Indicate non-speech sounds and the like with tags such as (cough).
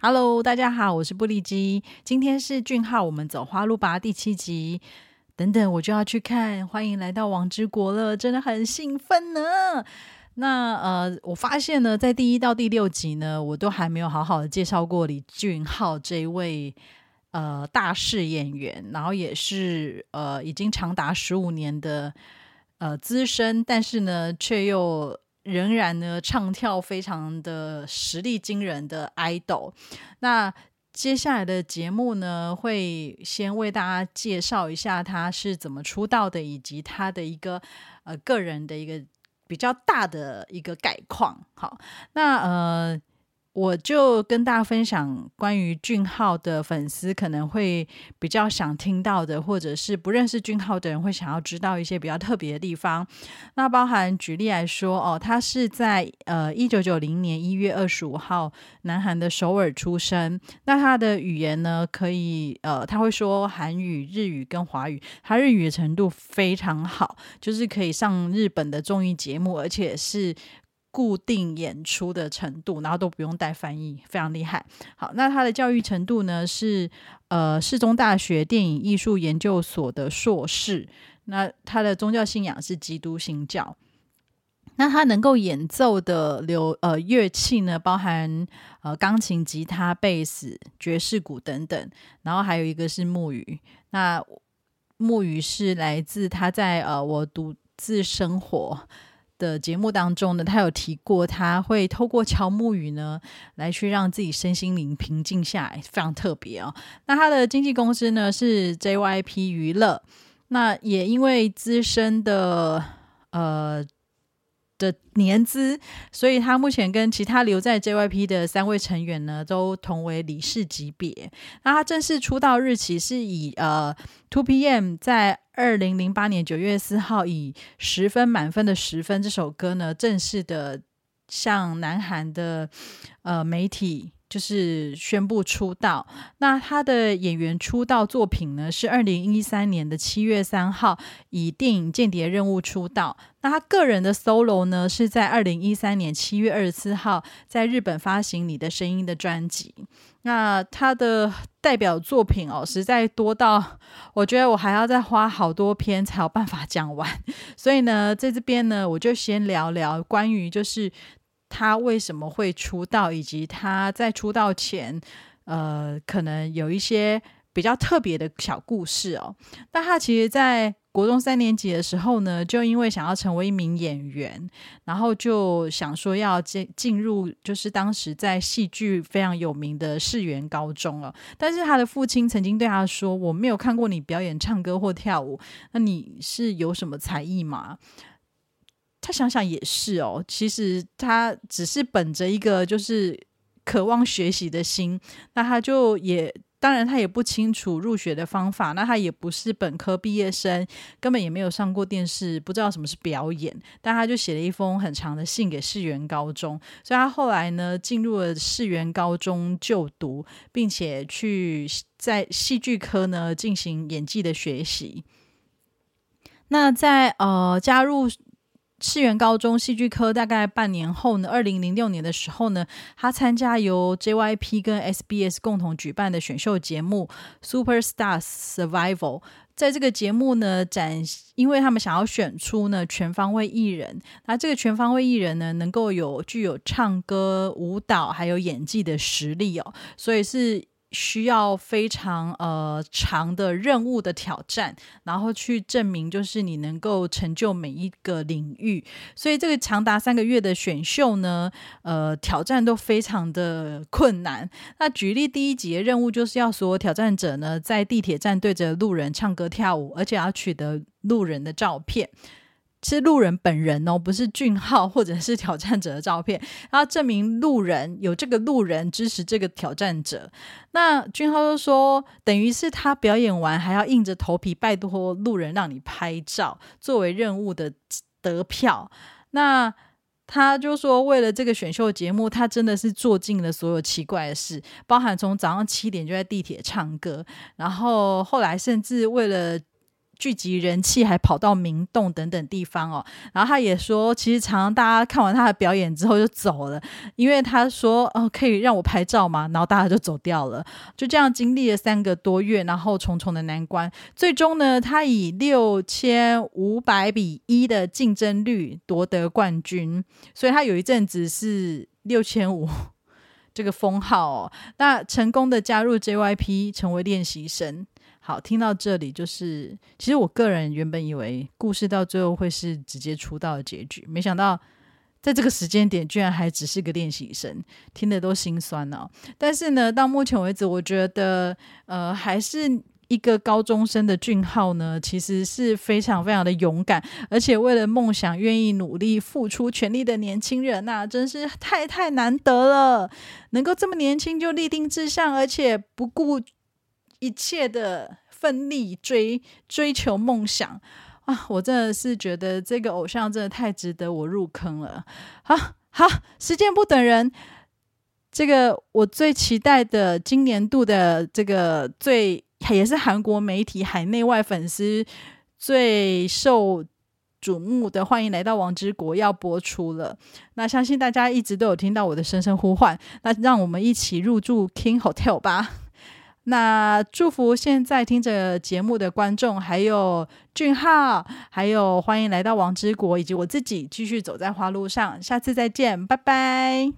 Hello，大家好，我是布利基。今天是俊浩，我们走花路吧第七集。等等，我就要去看。欢迎来到王之国了，真的很兴奋呢。那呃，我发现呢，在第一到第六集呢，我都还没有好好的介绍过李俊浩这一位呃大势演员，然后也是呃已经长达十五年的呃资深，但是呢，却又。仍然呢，唱跳非常的实力惊人的 idol。那接下来的节目呢，会先为大家介绍一下他是怎么出道的，以及他的一个呃个人的一个比较大的一个概况。好，那呃。我就跟大家分享关于俊浩的粉丝可能会比较想听到的，或者是不认识俊浩的人会想要知道一些比较特别的地方。那包含举例来说，哦，他是在呃一九九零年一月二十五号，南韩的首尔出生。那他的语言呢，可以呃他会说韩语、日语跟华语，他日语的程度非常好，就是可以上日本的综艺节目，而且是。固定演出的程度，然后都不用带翻译，非常厉害。好，那他的教育程度呢？是呃，世宗大学电影艺术研究所的硕士。那他的宗教信仰是基督新教。那他能够演奏的流呃乐器呢，包含呃钢琴、吉他、贝斯、爵士鼓等等。然后还有一个是木鱼。那木鱼是来自他在呃我独自生活。的节目当中呢，他有提过，他会透过敲木鱼呢，来去让自己身心灵平静下来，非常特别哦。那他的经纪公司呢是 JYP 娱乐，那也因为资深的呃。的年资，所以他目前跟其他留在 JYP 的三位成员呢，都同为理事级别。那他正式出道日期是以呃 Two PM 在二零零八年九月四号以十分满分的十分这首歌呢，正式的向南韩的呃媒体。就是宣布出道。那他的演员出道作品呢，是二零一三年的七月三号以电影《间谍任务》出道。那他个人的 solo 呢，是在二零一三年七月二十四号在日本发行《你的声音》的专辑。那他的代表作品哦，实在多到我觉得我还要再花好多篇才有办法讲完。所以呢，在这边呢，我就先聊聊关于就是。他为什么会出道，以及他在出道前，呃，可能有一些比较特别的小故事哦。那他其实，在国中三年级的时候呢，就因为想要成为一名演员，然后就想说要进进入，就是当时在戏剧非常有名的世园高中了。但是他的父亲曾经对他说：“我没有看过你表演唱歌或跳舞，那你是有什么才艺吗？”他想想也是哦，其实他只是本着一个就是渴望学习的心，那他就也当然他也不清楚入学的方法，那他也不是本科毕业生，根本也没有上过电视，不知道什么是表演，但他就写了一封很长的信给世园高中，所以他后来呢进入了世园高中就读，并且去在戏剧科呢进行演技的学习。那在呃加入。世园高中戏剧科大概半年后呢，二零零六年的时候呢，他参加由 JYP 跟 SBS 共同举办的选秀节目《Super Stars Survival》。在这个节目呢，展因为他们想要选出呢全方位艺人，那这个全方位艺人呢，能够有具有唱歌、舞蹈还有演技的实力哦，所以是。需要非常呃长的任务的挑战，然后去证明就是你能够成就每一个领域，所以这个长达三个月的选秀呢，呃挑战都非常的困难。那举例第一集的任务就是要所有挑战者呢在地铁站对着路人唱歌跳舞，而且要取得路人的照片。是路人本人哦，不是俊浩 (laughs) 或者是挑战者的照片，然后证明路人有这个路人支持这个挑战者。那俊浩就说，等于是他表演完还要硬着头皮拜托路人让你拍照，作为任务的得票。那他就说，为了这个选秀节目，他真的是做尽了所有奇怪的事，包含从早上七点就在地铁唱歌，然后后来甚至为了。聚集人气，还跑到明洞等等地方哦。然后他也说，其实常常大家看完他的表演之后就走了，因为他说哦可以让我拍照嘛，然后大家就走掉了。就这样经历了三个多月，然后重重的难关，最终呢，他以六千五百比一的竞争率夺得冠军。所以他有一阵子是六千五 (laughs) 这个封号哦。那成功的加入 JYP 成为练习生。好，听到这里，就是其实我个人原本以为故事到最后会是直接出道的结局，没想到在这个时间点居然还只是个练习生，听得都心酸哦。但是呢，到目前为止，我觉得呃还是一个高中生的俊浩呢，其实是非常非常的勇敢，而且为了梦想愿意努力付出全力的年轻人呐，真是太太难得了，能够这么年轻就立定志向，而且不顾。一切的奋力追追求梦想啊！我真的是觉得这个偶像真的太值得我入坑了。好好，时间不等人，这个我最期待的今年度的这个最也是韩国媒体海内外粉丝最受瞩目的，欢迎来到王之国要播出了。那相信大家一直都有听到我的声声呼唤，那让我们一起入住 King Hotel 吧。那祝福现在听着节目的观众，还有俊浩，还有欢迎来到王之国，以及我自己继续走在花路上。下次再见，拜拜。